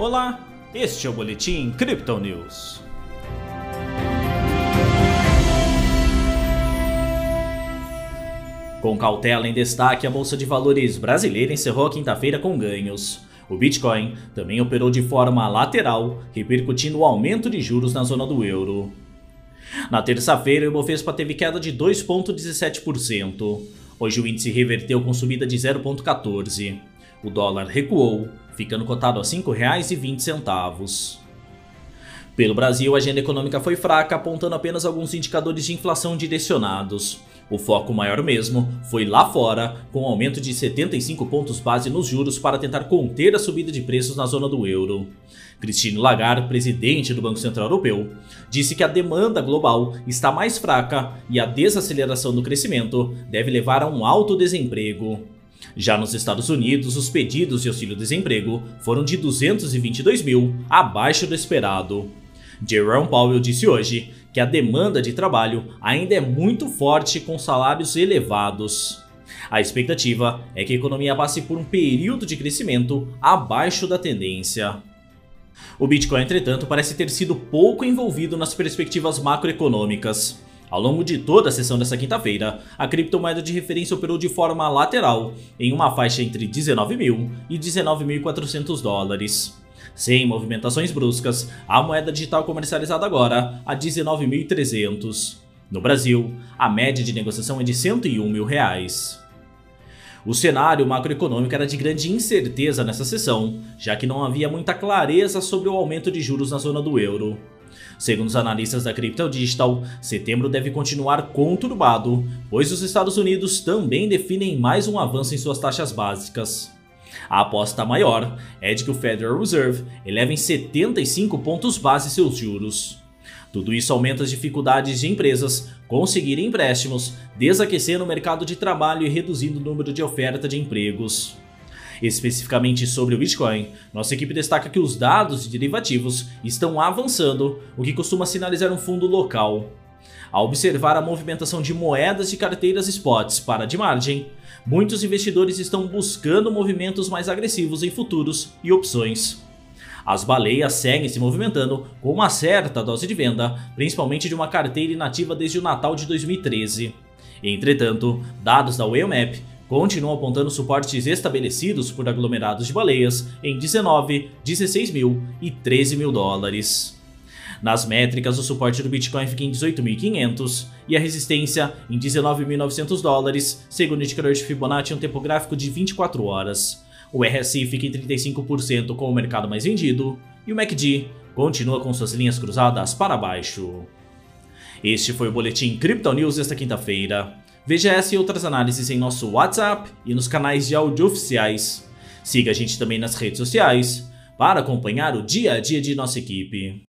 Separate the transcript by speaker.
Speaker 1: Olá, este é o Boletim Crypto News. Com cautela em destaque, a Bolsa de Valores brasileira encerrou a quinta-feira com ganhos. O Bitcoin também operou de forma lateral, repercutindo o aumento de juros na zona do euro. Na terça-feira, o Ibovespa teve queda de 2,17%. Hoje o índice reverteu com subida de 0,14%. O dólar recuou, ficando cotado a R$ 5,20. Pelo Brasil, a agenda econômica foi fraca, apontando apenas alguns indicadores de inflação direcionados. O foco maior mesmo foi lá fora, com um aumento de 75 pontos base nos juros para tentar conter a subida de preços na zona do euro. Christine Lagarde, presidente do Banco Central Europeu, disse que a demanda global está mais fraca e a desaceleração do crescimento deve levar a um alto desemprego. Já nos Estados Unidos, os pedidos de auxílio-desemprego foram de 222 mil, abaixo do esperado. Jerome Powell disse hoje que a demanda de trabalho ainda é muito forte com salários elevados. A expectativa é que a economia passe por um período de crescimento abaixo da tendência. O Bitcoin, entretanto, parece ter sido pouco envolvido nas perspectivas macroeconômicas. Ao longo de toda a sessão dessa quinta-feira, a criptomoeda de referência operou de forma lateral, em uma faixa entre 19 mil e 19.400 dólares. Sem movimentações bruscas, a moeda digital comercializada agora a 19.300. No Brasil, a média de negociação é de 101 mil reais. O cenário macroeconômico era de grande incerteza nessa sessão, já que não havia muita clareza sobre o aumento de juros na zona do euro. Segundo os analistas da Crypto Digital, setembro deve continuar conturbado, pois os Estados Unidos também definem mais um avanço em suas taxas básicas. A aposta maior é de que o Federal Reserve eleve em 75 pontos base seus juros. Tudo isso aumenta as dificuldades de empresas conseguirem empréstimos, desaquecendo o mercado de trabalho e reduzindo o número de oferta de empregos. Especificamente sobre o Bitcoin, nossa equipe destaca que os dados de derivativos estão avançando, o que costuma sinalizar um fundo local. Ao observar a movimentação de moedas de carteiras spots para de margem, muitos investidores estão buscando movimentos mais agressivos em futuros e opções. As baleias seguem se movimentando com uma certa dose de venda, principalmente de uma carteira inativa desde o Natal de 2013. Entretanto, dados da Whale continuam apontando suportes estabelecidos por aglomerados de baleias em 19, 16 mil e 13 mil dólares. Nas métricas, o suporte do Bitcoin fica em 18.500 e a resistência em 19.900 dólares, segundo o indicador de Fibonacci em um tempo gráfico de 24 horas. O RSI fica em 35% com o mercado mais vendido e o MACD continua com suas linhas cruzadas para baixo. Este foi o Boletim Crypto News desta quinta-feira. Veja essa e outras análises em nosso WhatsApp e nos canais de áudio oficiais. Siga a gente também nas redes sociais para acompanhar o dia a dia de nossa equipe.